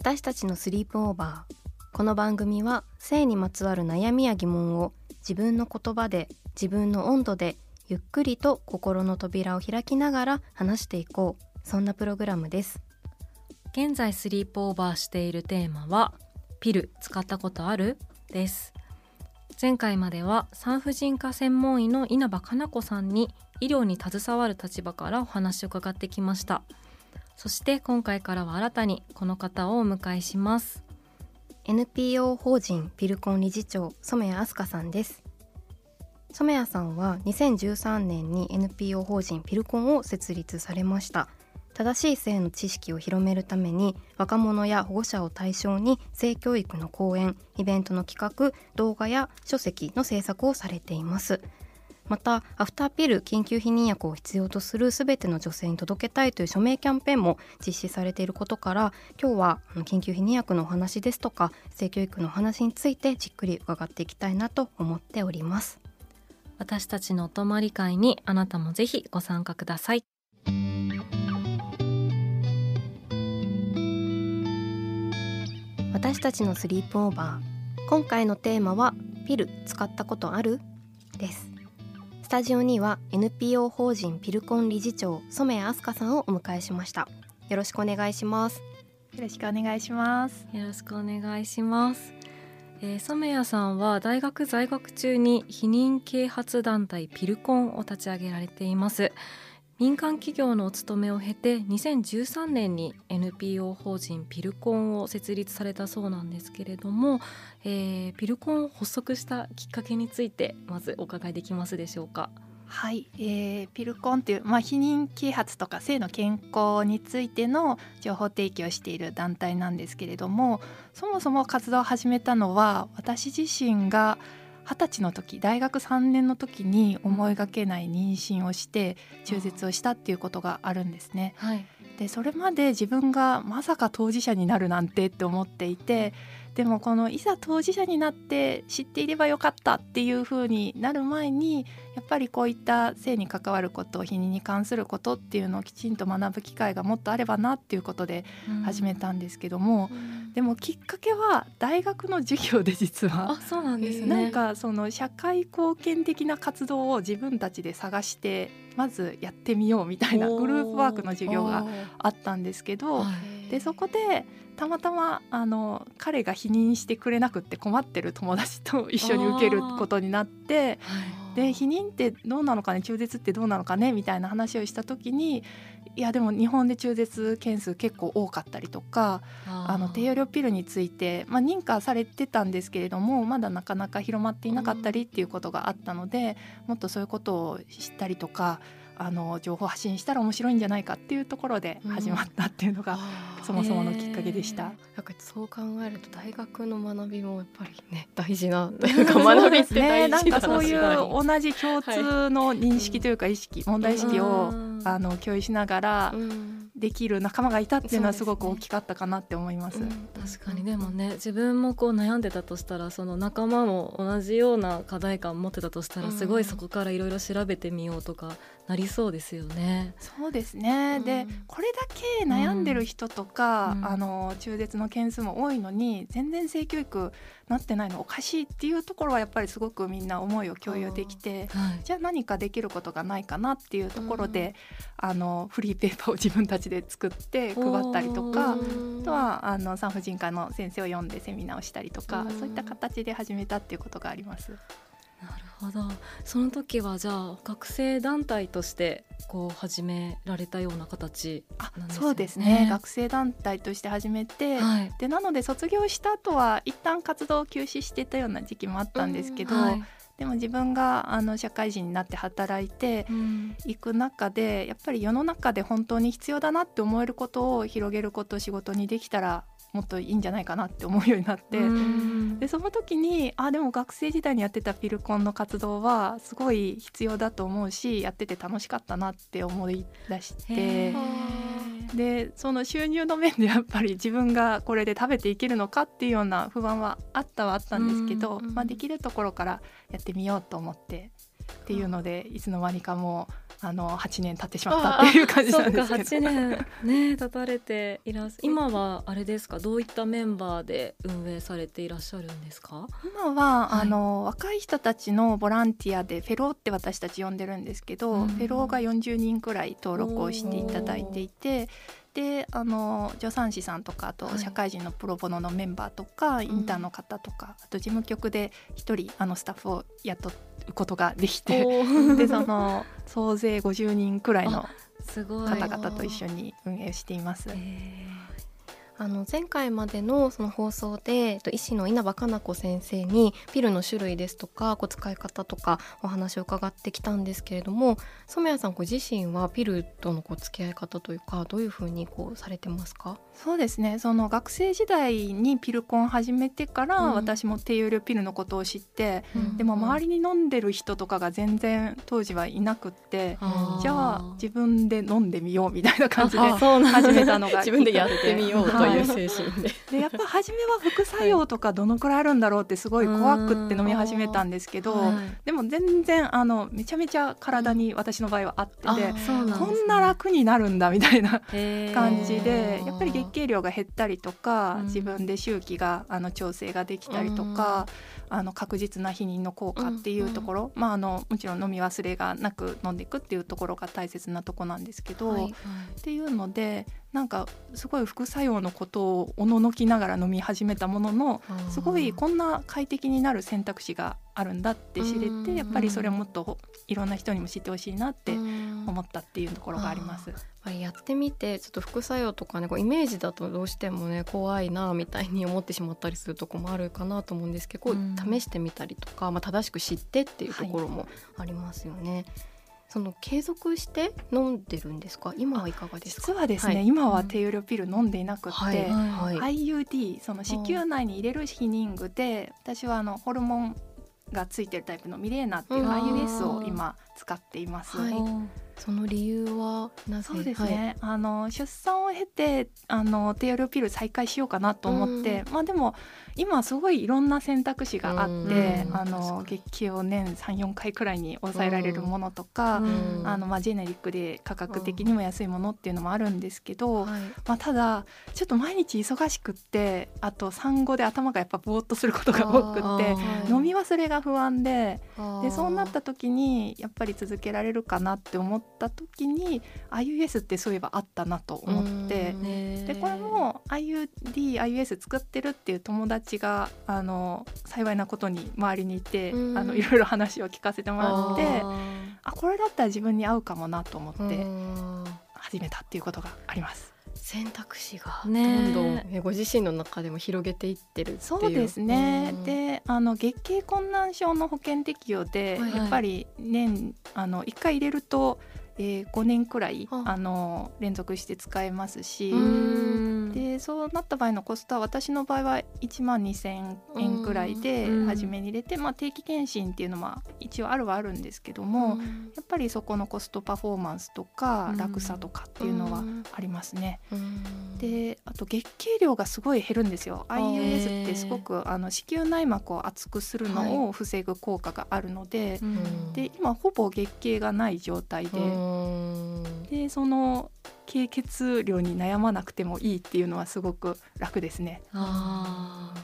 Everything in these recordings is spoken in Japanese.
私たちのスリープオーバー。この番組は性にまつわる悩みや疑問を自分の言葉で自分の温度でゆっくりと心の扉を開きながら話していこう。そんなプログラムです。現在スリープオーバーしているテーマはピル使ったことある？です。前回までは産婦人科専門医の稲葉かな子さんに医療に携わる立場からお話を伺ってきました。そして今回からは新たにこの方をお迎えします。NPO 法人ピルコン理事長染谷飛鳥さんです。染谷さんは2013年に NPO 法人ピルコンを設立されました。正しい性の知識を広めるために若者や保護者を対象に性教育の講演イベントの企画動画や書籍の制作をされています。またアフターピル緊急避妊薬を必要とするすべての女性に届けたいという署名キャンペーンも実施されていることから今日は緊急避妊薬のお話ですとか性教育のお話についてじっくり伺っていきたいなと思っております。私たちのお泊まり会にあなたもぜひご参加ください。私たちのスリープオーバー。今回のテーマはピル使ったことある？ですスタジオには NPO 法人ピルコン理事長染谷飛鳥さんをお迎えしました。よろしくお願いします。よろしくお願いします。よろしくお願いします、えー、染谷さんは大学在学中に避妊啓発団体ピルコンを立ち上げられています民間企業のお勤めを経て2013年に NPO 法人ピルコンを設立されたそうなんですけれども、えー、ピルコンを発足したきっかけについてまずお伺いできますでしょうか？はい、えー、ピルコンっていう、まあ、避妊啓発とか性の健康についての情報提供をしている団体なんですけれどもそもそも活動を始めたのは私自身が二十歳の時大学3年の時に思いがけない妊娠をして中絶をしたっていうことがあるんですね。はい、でそれまで自分がまさか当事者になるなんてって思っていてでもこのいざ当事者になって知っていればよかったっていう風になる前にやっぱりこういった性に関わること避妊に関することっていうのをきちんと学ぶ機会がもっとあればなっていうことで始めたんですけども、うん、でもきっかけは大学の授業で実はあそうなんですね。なんかその社会貢献的な活動を自分たちで探してまずやってみようみたいなグループワークの授業があったんですけどでそこでたまたまあの彼が否認してくれなくって困ってる友達と一緒に受けることになってで避妊ってどうなのかね中絶ってどうなのかねみたいな話をした時にいやでも日本で中絶件数結構多かったりとかあの低用量ピルについて、まあ、認可されてたんですけれどもまだなかなか広まっていなかったりっていうことがあったので、もっとそういうことを知ったりとかあの情報発信したら面白いんじゃないかっていうところで始まったっていうのが、うん、そもそものきっかけでした。なんかそう考えると大学の学びもやっぱりね大事なというか学びってね。なんかそういう同じ共通の認識というか意識、はい、問題意識をあの共有しながらできる仲間がいたっていうのはすごく大きかったかなって思います。ねうん、確かに。でもね自分もこう悩んでたとしたらその仲間も同じような課題感を持ってたとしたらすごいそこからいろいろ調べてみようとかなりそうですよね。そうですね、うん、でこれだけ悩んでる人とか、うん、あの中絶の件数も多いのに全然性教育なってないのおかしいっていうところはやっぱりすごくみんな思いを共有できて、はい、じゃあ何かできることがないかなっていうところで、あのフリーペーパーを自分たちで作って配ったりとかあとはあの産婦人科の先生を呼んでセミナーをしたりとかそういった形で始めたっていうことがあります。ほど。その時はじゃあ学生団体としてこう始められたような形なんです、ね、そうですね。学生団体として始めて、はい、でなので卒業した後は一旦活動を休止してたような時期もあったんですけど、はい、でも自分があの社会人になって働いていく中で、やっぱり世の中で本当に必要だなって思えることを広げること仕事にできたらもっといいんじゃないかなって思うようになって。でその時にあでも学生時代にやってたピルコンの活動はすごい必要だと思うしやってて楽しかったなって思い出して。でその収入の面でやっぱり自分がこれで食べていけるのかっていうような不安はあったはあったんですけど、まあ、できるところからやってみようと思ってっていうのでいつの間にかもうあの8年経ってしまったっていう感じなんですけど。8年ね 経たれていらっ今はあれですか？どういったメンバーで運営されていらっしゃるんですか？今は、はい、あの若い人たちのボランティアでフェローって私たち呼んでるんですけど、うん、フェローが40人くらい登録をしていただいていてであの助産師さんとかあと社会人のプロボノのメンバーとか、はい、インターンの方とか、あと事務局で1人あのスタッフを雇うことができて でその総勢50人くらいの方々と一緒に運営しています。あの前回までのその放送で医師の稲葉かな子先生にピルの種類ですとかこう使い方とかお話を伺ってきたんですけれども染谷さんご自身はピルとのこう付き合い方というかどういうふうにこうされてますか？そうですね。その学生時代にピルコン始めてから、うん、私も低用量ピルのことを知って、うん、でも周りに飲んでる人とかが全然当時はいなくって、うん、じゃあ自分で飲んでみようみたいな感じで始めたのが自分でやってみようという精神で。でやっぱ初めは副作用とかどのくらいあるんだろうってすごい怖くって飲み始めたんですけど、でも全然あのめちゃめちゃ体に私の場合はあってで、こんな楽になるんだみたいな感じでやっぱり月経量が減ったりとか、自分で周期があの調整ができたりとか。あの確実な避妊の効果っていうところ、うんうん、まあ、あのもちろん飲み忘れがなく飲んでいくっていうところが大切なとこなんですけど、はいはい、っていうのでなんかすごい副作用のことをおののきながら飲み始めたもののすごいこんな快適になる選択肢があるんだって知れてやっぱりそれをもっといろんな人にも知ってほしいなって思ったっていうところがあります。やってみてちょっと副作用とかねこうイメージだとどうしてもね怖いなみたいに思ってしまったりするとこもあるかなと思うんですけど、試してみたりとか、まあ、正しく知ってっていうところもありますよね。はいその継続して飲んでるんですか？今はいかがですか？実はですね、はい、今は低用量ピル飲んでいなくて、はい。はい、IUD その子宮内に入れる避妊具で私はあのホルモンがついてるタイプのミレーナっていう IUS を今使っています。その理由はなぜ？そうですね、はい、あの出産を経てあの低用量ピル再開しようかなと思って、まあでも今すごいいろんな選択肢があって、あの月経を年34回くらいに抑えられるものとか、あのまあジェネリックで価格的にも安いものっていうのもあるんですけど、まあただちょっと毎日忙しくってあと産後で頭がやっぱぼーっとすることが多くって飲み忘れが不安ででそうなった時にやっぱり続けられるかなって思った時に IUS ってそういえばあったなと思って。でこれも IUD、IUS 作ってるっていう友達があの幸いなことに周りにいてあのいろいろ話を聞かせてもらってあこれだったら自分に合うかもなと思って始めたっていうことがあります。選択肢が。どんどん、ね、ご自身の中でも広げていってるそうですね、であの月経困難症の保険適用で、はいはい、やっぱり年あの1回入れるとえー、5年くらい、あ。の連続して使えますしでそうなった場合のコストは私の場合は1万2,000円くらいで初めに入れて、まあ、定期検診っていうのは一応あるはあるんですけどもやっぱりそこのコストパフォーマンスとか楽さとかっていうのはありますね。であと月経量がすごい減るんですよ。IUS ってすごくあの子宮内膜を厚くするのを防ぐ効果があるのではい、で今ほぼ月経がない状態で。でその経血量に悩まなくてもいいっていうのはすごく楽ですね。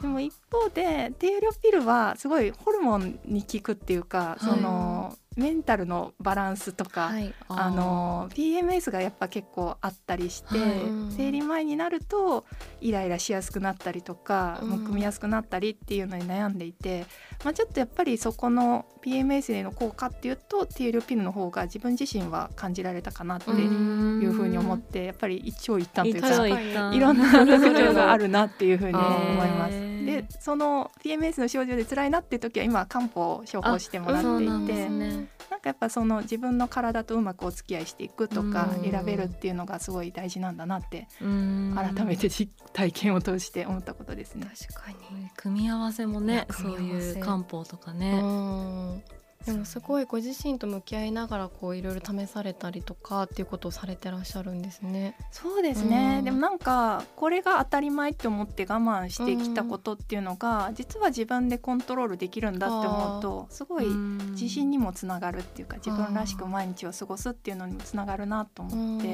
でも一方で低用量ピルはすごいホルモンに効くっていうか、はい、そのメンタルのバランスとか、はい、あの PMS がやっぱ結構あったりして、はい、生理前になるとイライラしやすくなったりとか、むくみやすくなったりっていうのに悩んでいて、まあ、ちょっとやっぱりそこの PMS への効果っていうと低量ピルの方が自分自身は感じられたかなっていうふうに思ってやっぱり一長一短というかいろんな症状があるなっていうふうに思います。でその PMS の症状で辛いなっていう時は今漢方処方してもらっていて。なんかやっぱその自分の体とうまくお付き合いしていくとか選べるっていうのがすごい大事なんだなって改めて体験を通して思ったことですね。確かに。組み合わせもねそういう漢方とかね。でもすごいご自身と向き合いながらこういろいろ試されたりとかっていうことをされてらっしゃるんですね。そうですね、うん、でもなんかこれが当たり前って思って我慢してきたことっていうのが、うん、実は自分でコントロールできるんだって思うとすごい自信にもつながるっていうか自分らしく毎日を過ごすっていうのにもつながるなと思って。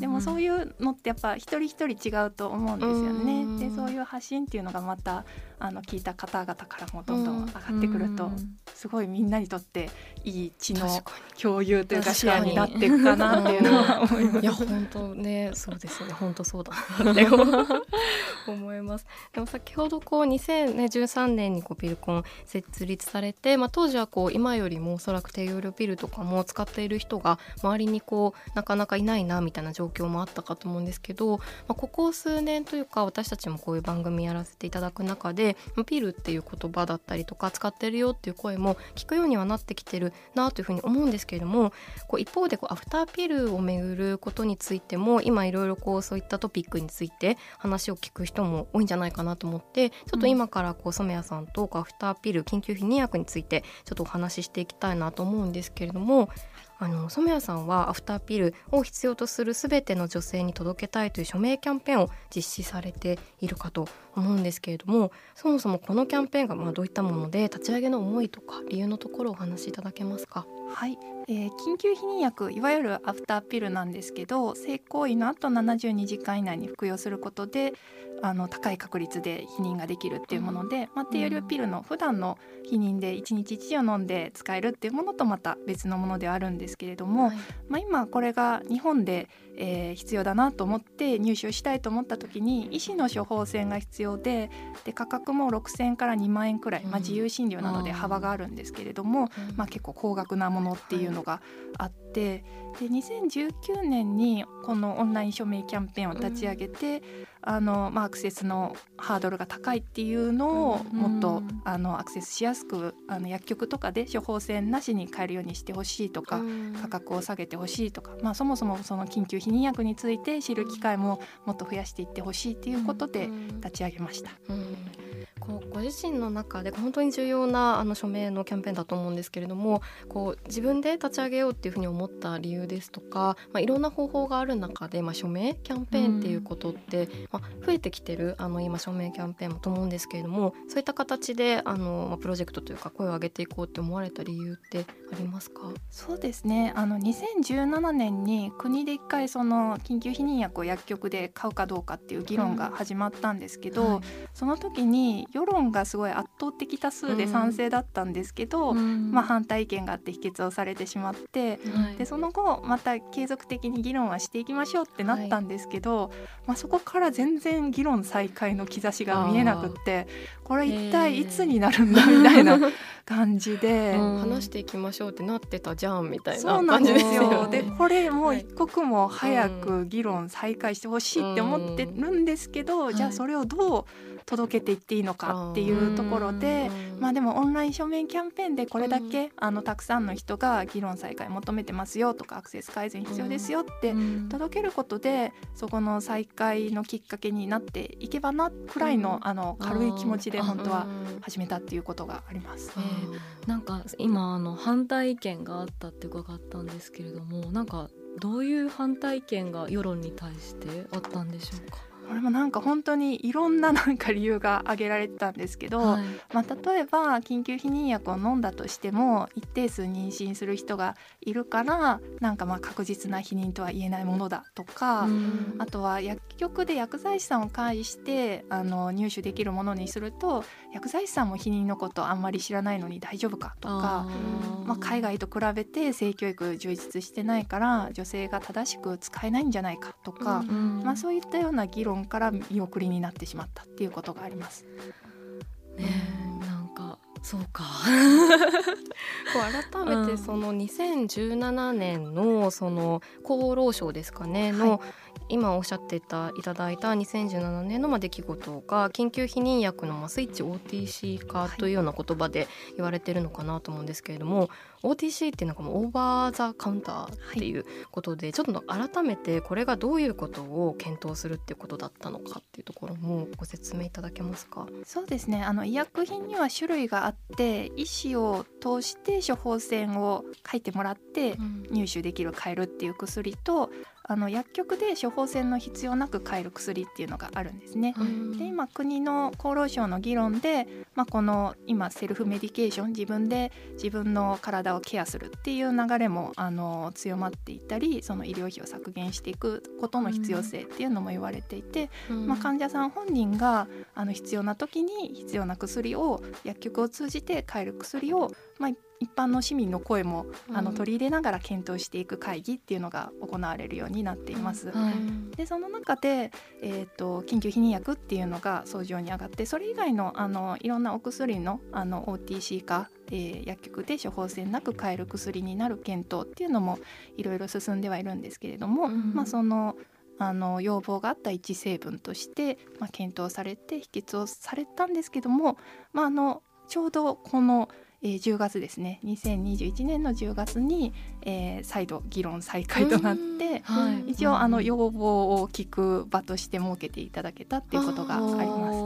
でもそういうのってやっぱ一人一人違うと思うんですよね。でそういう発信っていうのがまたあの聞いた方々からもどんどん上がってくると、すごいみんなにとっていい知の共有というかシェアになっていくかなっていうのは思います。いや本当ねそうですね本当そうだって 思います。でも先ほどこう2013年にこうピルコン設立されて、まあ、当時はこう今よりもおそらく低用量ピルとかも使っている人が周りにこうなかなかいないなみたいな状況もあったかと思うんですけど、まあ、ここ数年というか私たちもこういう番組やらせていただく中でピルっていう言葉だったりとか使ってるよっていう声も聞くようにはなってきてるなというふうに思うんですけれどもこう一方でこうアフターピルをめぐることについても今いろいろこうそういったトピックについて話を聞く人も多いんじゃないかなと思ってちょっと今からこう染谷さんとアフターピル緊急避妊薬についてちょっとお話ししていきたいなと思うんですけれどもあの染谷さんはアフターピルを必要とする全ての女性に届けたいという署名キャンペーンを実施されているかと思うんですけれどもそもそもこのキャンペーンがまあどういったもので立ち上げの思いとか理由のところをお話しいただけますか？はい、えー、緊急避妊薬いわゆるアフターピルなんですけど性行為の後72時間以内に服用することであの高い確率で避妊ができるっていうもので、まあ、低用量ピルの普段の避妊で1日1錠飲んで使えるっていうものとまた別のものではあるんですけれども、はい、まあ、今これが日本で、えー、必要だなと思って入手したいと思った時に医師の処方箋が必要でで価格も6,000円から2万円くらい、まあ、自由診療などで幅があるんですけれども、まあ、結構高額なものっていうのがあって。で2019年にこのオンライン署名キャンペーンを立ち上げて、あのまあ、アクセスのハードルが高いっていうのをもっと、あのアクセスしやすくあの薬局とかで処方箋なしに買えるようにしてほしいとか、価格を下げてほしいとか、まあ、そもそもその緊急避妊薬について知る機会ももっと増やしていってほしいっていうことで立ち上げました。こうご自身の中で本当に重要なあの署名のキャンペーンだと思うんですけれどもこう自分で立ち上げようっていうふうに思った理由ですとか、まあ、いろんな方法がある中で、まあ、署名キャンペーンっていうことって、増えてきてるあの今署名キャンペーンもと思うんですけれどもそういった形であの、まあ、プロジェクトというか声を上げていこうって思われた理由ってありますか？そうですね。あの2017年に国で一回その緊急避妊薬を薬局で買うかどうかっていう議論が始まったんですけど、うんはい、その時に世論がすごい圧倒的多数で賛成だったんですけど、うん、まあ、反対意見があって否決をされてしまって、うん、でその後また継続的に議論はしていきましょうってなったんですけど、はい、まあ、そこから全然議論再開の兆しが見えなくってこれ一体いつになるんだみたいな感じで、話していきましょうってなってたじゃんみたいな感じですよ。でこれもう一刻も早く議論再開してほしいって思ってるんですけど、じゃあそれをどう届けていっていいのかっていうところで、まあでもオンライン書面キャンペーンでこれだけ、あのたくさんの人が議論再開求めてますよとかアクセス改善必要ですよって届けることでそこの再開のきっかけになっていけばなくらいの,、あの軽い気持ちで本当は始めたっていうことがあります。えー、なんか今あの反対意見があったって伺ったんですけれどもなんかどういう反対意見が世論に対してあったんでしょうか？これもなんか本当にいろんななんか理由が挙げられてたんですけど、はい、まあ、例えば緊急避妊薬を飲んだとしても一定数妊娠する人がいるからなんかまあ確実な避妊とは言えないものだとか、あとは薬局で薬剤師さんを介してあの入手できるものにすると薬剤師さんも避妊のことあんまり知らないのに大丈夫かとかまあ、海外と比べて性教育充実してないから女性が正しく使えないんじゃないかとか、まあ、そういったような議論から見送りになってしまったっていうことがあります。ね、なんかそうか。こう改めてその2017年のその厚労省ですかねの、はい今おっしゃってたいただいた2017年のま出来事が緊急避妊薬のまスイッチ OTC 化というような言葉で言われてるのかなと思うんですけれども、OTC っていうのがもうオーバー・ザ・カウンターっていうことで、はい、ちょっと改めてこれがどういうことを検討するっていうことだったのかっていうところもご説明いただけますか？そうですね。あの医薬品には種類があって医師を通して処方箋を書いてもらって入手できる買えるっていう薬と、あの薬局で処方箋の必要なく買える薬っていうのがあるんですね。で今国の厚労省の議論で、まあ、この今セルフメディケーション自分で自分の体をケアするっていう流れもあの強まっていったりその医療費を削減していくことの必要性っていうのも言われていて、まあ、患者さん本人があの必要な時に必要な薬を薬局を通じて買える薬を、まあ、一般の市民の声も、あの取り入れながら検討していく会議っていうのが行われるようになっています。はい、でその中で、えーと、緊急避妊薬っていうのが訴状に上がってそれ以外のあのいろんなお薬のあの OTC 化えー、薬局で処方箋なく買える薬になる検討っていうのもいろいろ進んではいるんですけれども、うん、まあ、そのあの要望があった一成分として、まあ、検討されて否決をされたんですけども、まあ、あのちょうどこのえー、10月ですね。2021年の10月に、えー、再度議論再開となって、はい、一応あの要望を聞く場として設けていただけたっていうことがあります。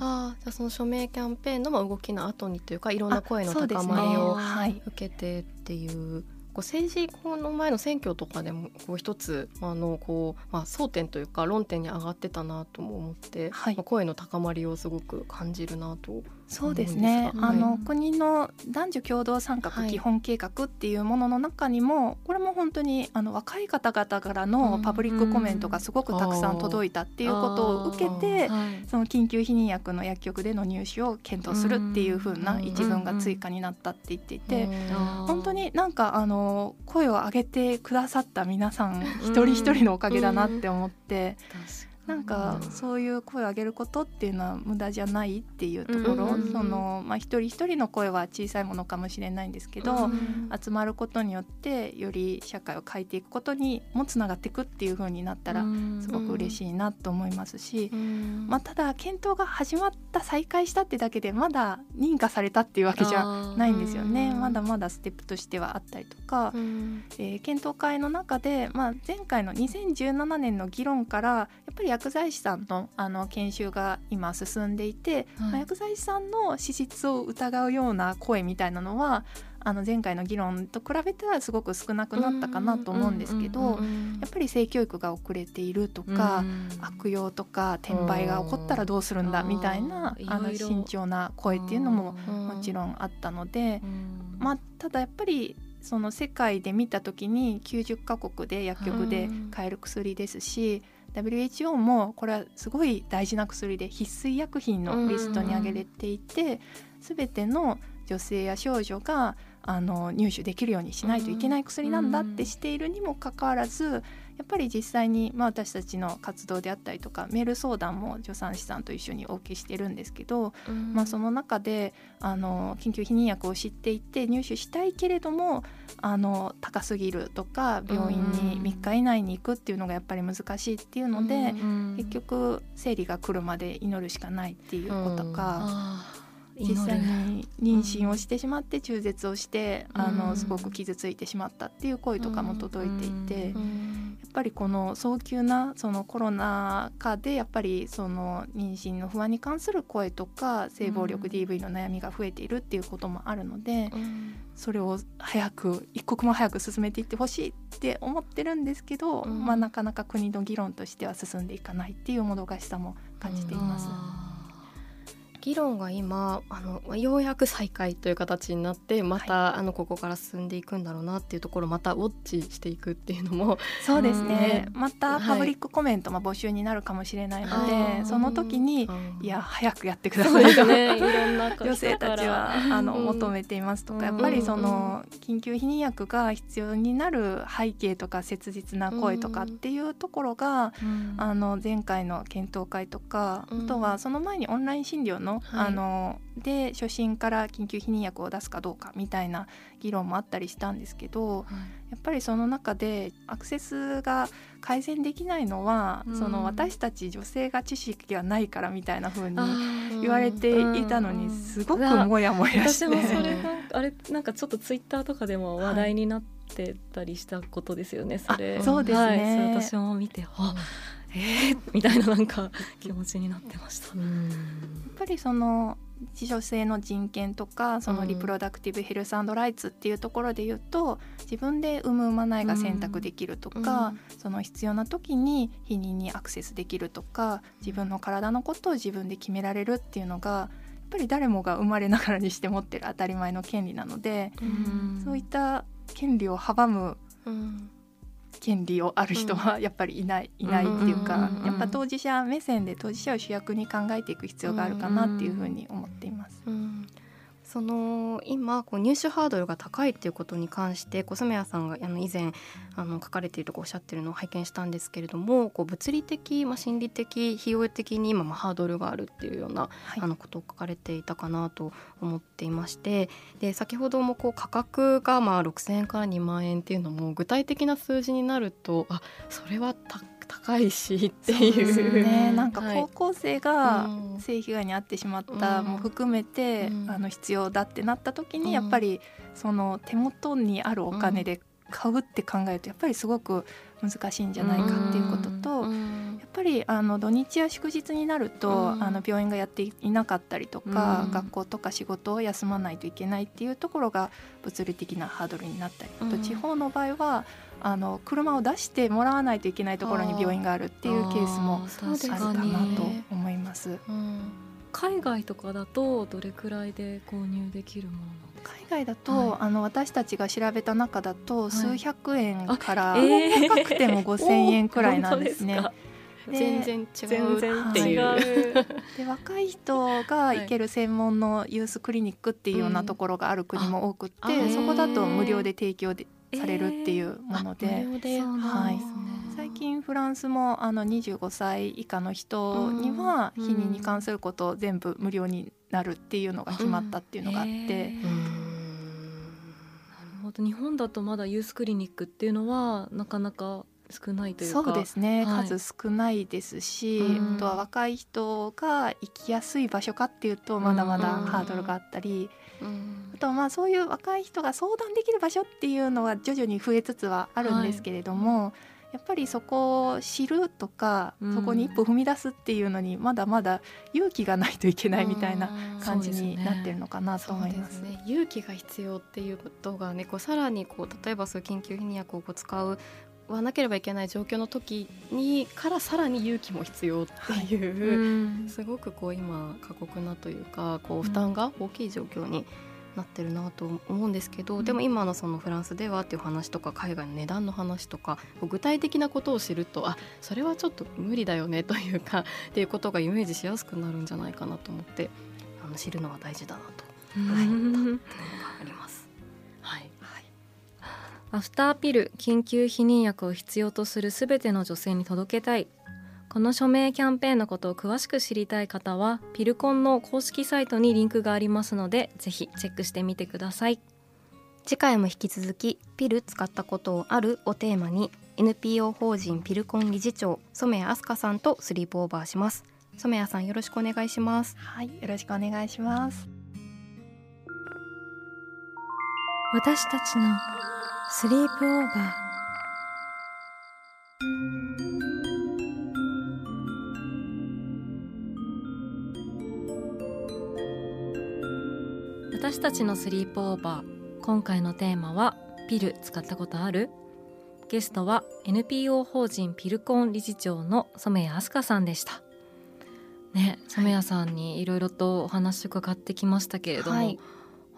あじゃあその署名キャンペーンの動きの後にというかいろんな声の高まりを、ね、受けてっていう。こう政治この前の選挙とかでもこう一つあのこう、まあ、争点というか論点に上がってたなとも思って、はい、まあ、声の高まりをすごく感じるなとそうですね、あの国の男女共同参画基本計画っていうものの中にも、はい、これも本当にあの若い方々からのパブリックコメントがすごくたくさん届いたっていうことを受けて、その緊急避妊薬の薬局での入手を検討するっていうふうな一文が追加になったって言っていて、本当になんかあの声を上げてくださった皆さん一人一人のおかげだなって思って。なんかそういう声を上げることっていうのは無駄じゃないっていうところ、そのまあ、一人一人の声は小さいものかもしれないんですけど、集まることによってより社会を変えていくことにもつながっていくっていう風になったらすごく嬉しいなと思いますし、まあ、ただ検討が始まった再開したってだけでまだ認可されたっていうわけじゃないんですよね。まだまだステップとしてはあったりとか、えー、検討会の中で、まあ、前回の2017年の議論からやっぱり薬剤師さんのあの研修が今進んでいて、はい、薬剤師さんの資質を疑うような声みたいなのはあの前回の議論と比べたらすごく少なくなったかなと思うんですけどやっぱり性教育が遅れているとか悪用とか転売が起こったらどうするんだみたいなあの慎重な声っていうのももちろんあったのでまあただやっぱりその世界で見た時に90カ国で薬局で買える薬ですし WHO もこれはすごい大事な薬で必須医薬品のリストに挙げれていて全ての女性や少女があの入手できるようにしないといけない薬なんだってしているにもかかわらずやっぱり実際に、まあ、私たちの活動であったりとかメール相談も助産師さんと一緒にお受けしてるんですけど、まあ、その中であの緊急避妊薬を知っていて入手したいけれどもあの高すぎるとか病院に3日以内に行くっていうのがやっぱり難しいっていうので結局生理が来るまで祈るしかないっていうことか。実際に妊娠をしてしまって中絶をして、あのすごく傷ついてしまったっていう声とかも届いていて、やっぱりこの早急なそのコロナ禍でやっぱりその妊娠の不安に関する声とか性暴力 DV の悩みが増えているっていうこともあるので、それを早く一刻も早く進めていってほしいって思ってるんですけど、うん、まあ、なかなか国の議論としては進んでいかないっていうもどかしさも感じています。うん議論が今あのようやく再開という形になってまた、はい、あのここから進んでいくんだろうなっていうところまたウォッチしていくっていうのもそうですね、またパブリックコメントも募集になるかもしれないので、はい、その時にいや早くやってくださいと、ね、いろんな女性たちはあの求めていますとか、やっぱりその緊急避妊薬が必要になる背景とか切実な声とかっていうところが、あの前回の検討会とか、あとはその前にオンライン診療のはい、あので初診から緊急避妊薬を出すかどうかみたいな議論もあったりしたんですけど、はい、やっぱりその中でアクセスが改善できないのは、うん、その私たち女性が知識がないからみたいな風に言われていたのにすごくモヤモヤして、私もそれがあれなんかちょっとツイッターとかでも話題になってたりしたことですよね、はい、それ。そうですね、はい、私も見てあえー、みたいななんか気持ちになってました。やっぱりその女性の人権とかそのリプロダクティブヘルスライツっていうところで言うと自分で産む産まないが選択できるとか、うん、その必要な時に避妊にアクセスできるとか自分の体のことを自分で決められるっていうのがやっぱり誰もが生まれながらにして持ってる当たり前の権利なので、うん、そういった権利を阻む権利をある人はやっぱりいない、いないっていうか、やっぱ当事者目線で当事者を主役に考えていく必要があるかなっていうふうに思っています。うんその今こう入手ハードルが高いっていうことに関して小染谷さんがあの以前あの書かれているとこおっしゃってるのを拝見したんですけれどもこう物理的、まあ、心理的費用的に今、まあ、ハードルがあるっていうような、はい、あのことを書かれていたかなと思っていましてで先ほどもこう価格がまあ6,000円から2万円っていうのも具体的な数字になるとあそれは高高いしっていう。ね。なんか高校生が性被害に遭ってしまったも含めて、うん、あの必要だってなった時にやっぱりその手元にあるお金で買うって考えるとやっぱりすごく難しいんじゃないかっていうことと、やっぱりあの土日や祝日になると、あの病院がやっていなかったりとか、学校とか仕事を休まないといけないっていうところが物理的なハードルになったりあと地方の場合はあの車を出してもらわないといけないところに病院があるっていうケースもあるかなと思います。海外とかだとどれくらいで購入できるもの海外だと、はい、あの私たちが調べた中だと、数百円から、えー、高くても 5,000円くらいなんですね。全然違う。っていう、はい、で若い人が行ける専門のユースクリニックっていうようなところがある国も多くって、うん、そこだと無料で提供でされるっていうもので、えー、はい、最近フランスもあの25歳以下の人には避妊に関することを全部無料になるっていうのが決まったっていうのがあって。日本だとまだユースクリニックっていうのはなかなか少ないというそうですね、はい、数少ないですし、あとは若い人が行きやすい場所かっていうとまだまだハードルがあったり、あとまあそういう若い人が相談できる場所っていうのは徐々に増えつつはあるんですけれども、はい、やっぱりそこを知るとか、そこに一歩踏み出すっていうのにまだまだ勇気がないといけないみたいな感じになってるのかなと思います。すね、勇気が必要っていうことがねこうさらにこう例えばそういう緊急避妊薬をこう使うはなければいけない状況の時にからさらに勇気も必要っていう、はい、すごくこう今過酷なというかこう負担が大きい状況になってるなと思うんですけど、うん、でも今のそのフランスではっていう話とか海外の値段の話とか具体的なことを知るとあそれはちょっと無理だよねというか っていうことがイメージしやすくなるんじゃないかなと思ってあの知るのは大事だなと、はい、思ったあります。アフターピル緊急避妊薬を必要とするすべての女性に届けたいこの署名キャンペーンのことを詳しく知りたい方はピルコンの公式サイトにリンクがありますのでぜひチェックしてみてください。次回も引き続きピル使ったことをあるをテーマに NPO 法人ピルコン理事長染谷飛鳥さんとスリープオーバーします。染谷さんよろしくお願いします。はいよろしくお願いします。私たちのスリープオーバー私たちのスリープオーバー。今回のテーマはピル使ったことある？ゲストは NPO 法人ピルコン理事長の染谷飛鳥さんでした。ね染谷さんにいろいろとお話伺ってきましたけれども、はい、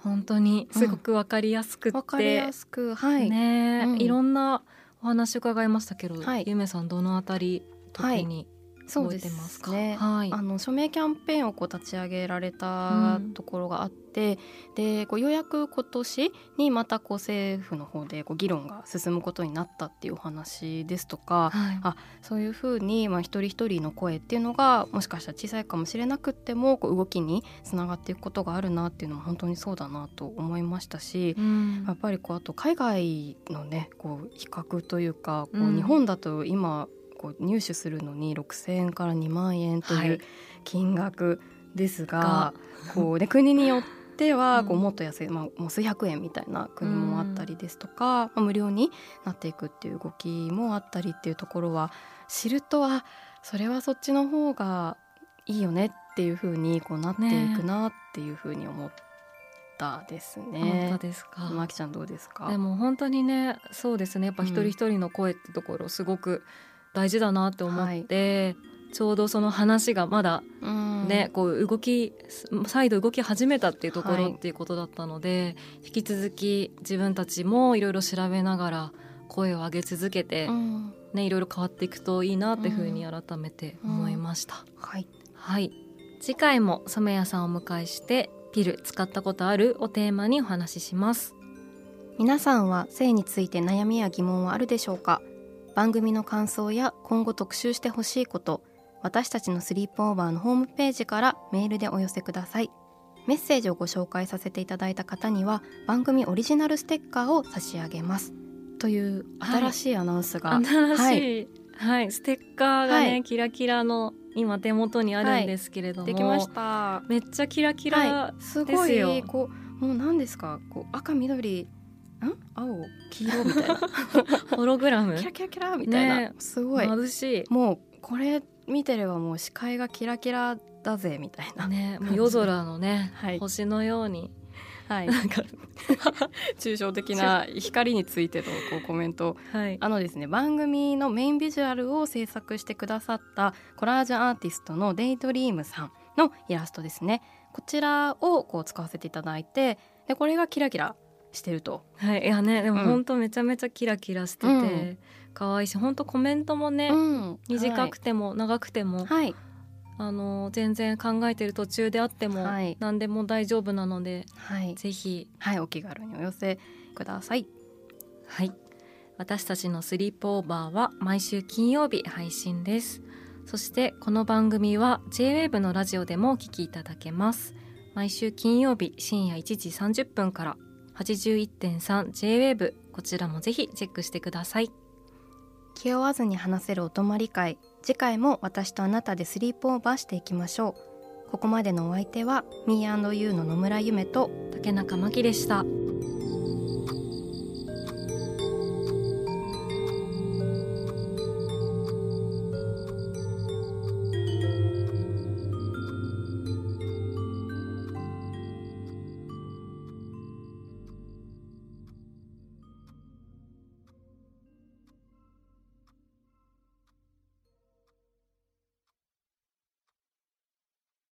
本当にすごくわかりやすくて、うん、かりやすくはい。ね、うん、いろんなお話伺いましたけど、はい、ゆめさんどのあたり特にそうですね、はい、あの署名キャンペーンをこう立ち上げられたところがあって、うん、でこうようやく今年にまたこう政府の方でこう議論が進むことになったっていうお話ですとか、はい、あそういうふうに、まあ、一人一人の声っていうのがもしかしたら小さいかもしれなくってもこう動きにつながっていくことがあるなっていうのも本当にそうだなと思いましたし、うん、やっぱりこうあと海外のねこう比較というかこう日本だと今こう入手するのに6,000円から2万円という金額ですが、はい、こうで 国によってはこうもっと安い、まあ、もう数百円みたいな国もあったりですとか、まあ、無料になっていくっていう動きもあったりっていうところは知るとはそれはそっちの方がいいよねっていうふうにこうなっていくなっていうふうに思って。ですね。本当ですか。まきちゃんどうですか？でも本当にね、そうですね。やっぱ一人一人の声ってところすごく大事だなって思って、はい、ちょうどその話がまだね、こう動き再度動き始めたっていうところっていうことだったので、はい、引き続き自分たちもいろいろ調べながら声を上げ続けて、ね、いろいろ変わっていくといいなっていうふうに改めて思いました。はい、はい、次回も染谷さんをお迎えしてピル使ったことあるをテーマにお話しします。皆さんは性について悩みや疑問はあるでしょうか？番組の感想や今後特集してほしいこと私たちのスリープオーバーのホームページからメールでお寄せください。メッセージをご紹介させていただいた方には番組オリジナルステッカーを差し上げます。という新しいアナウンスが、はい、新しい、はい、はい、ステッカーがね、はい、キラキラの今手元にあるんですけれども、できました。めっちゃキラキラすごいこうもう何ですか？こう赤緑ん青黄色みたいな。ホログラム？キラキラキラみたいな、ね、すごい。眩しい。もうこれ見てればもう視界がキラキラだぜみたいな。ね夜空のね、はい、星のように。はい、なんか。抽象的な光についてのこうコメント、はい、あのですね番組のメインビジュアルを制作してくださったコラージュアーティストのデイドリームさんのイラストですね。こちらをこう使わせていただいてでこれがキラキラしてると。はい、いやねでも本当めちゃめちゃキラキラしてて、うん、可愛いし本当コメントもね、うん、短くても長くても、はい、あの全然考えてる途中であっても、はい、何でも大丈夫なので、はい、ぜひ、はい、お気軽にお寄せください。はい。私たちのスリープオーバーは毎週金曜日配信です。そしてこの番組は JWAVE のラジオでもお聞きいただけます。毎週金曜日深夜1時30分から 81.3JWAVE こちらもぜひチェックしてください。気負わずに話せるお泊まり会。次回も私とあなたでスリープオーバーしていきましょう。ここまでのお相手は Me&You の野村夢と竹中真希でした。